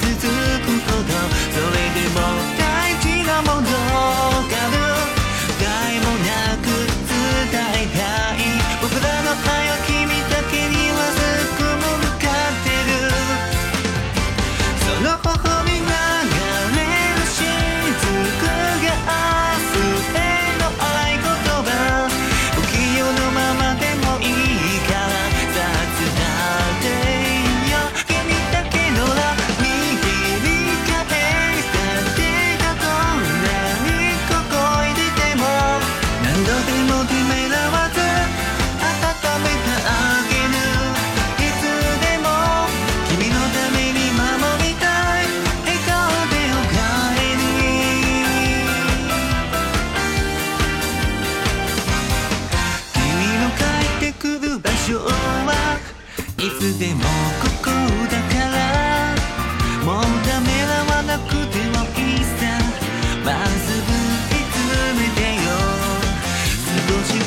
to do 情はいつでもここだから。もうダめらわなくてもいいさ。まずぶり詰めてよ。少し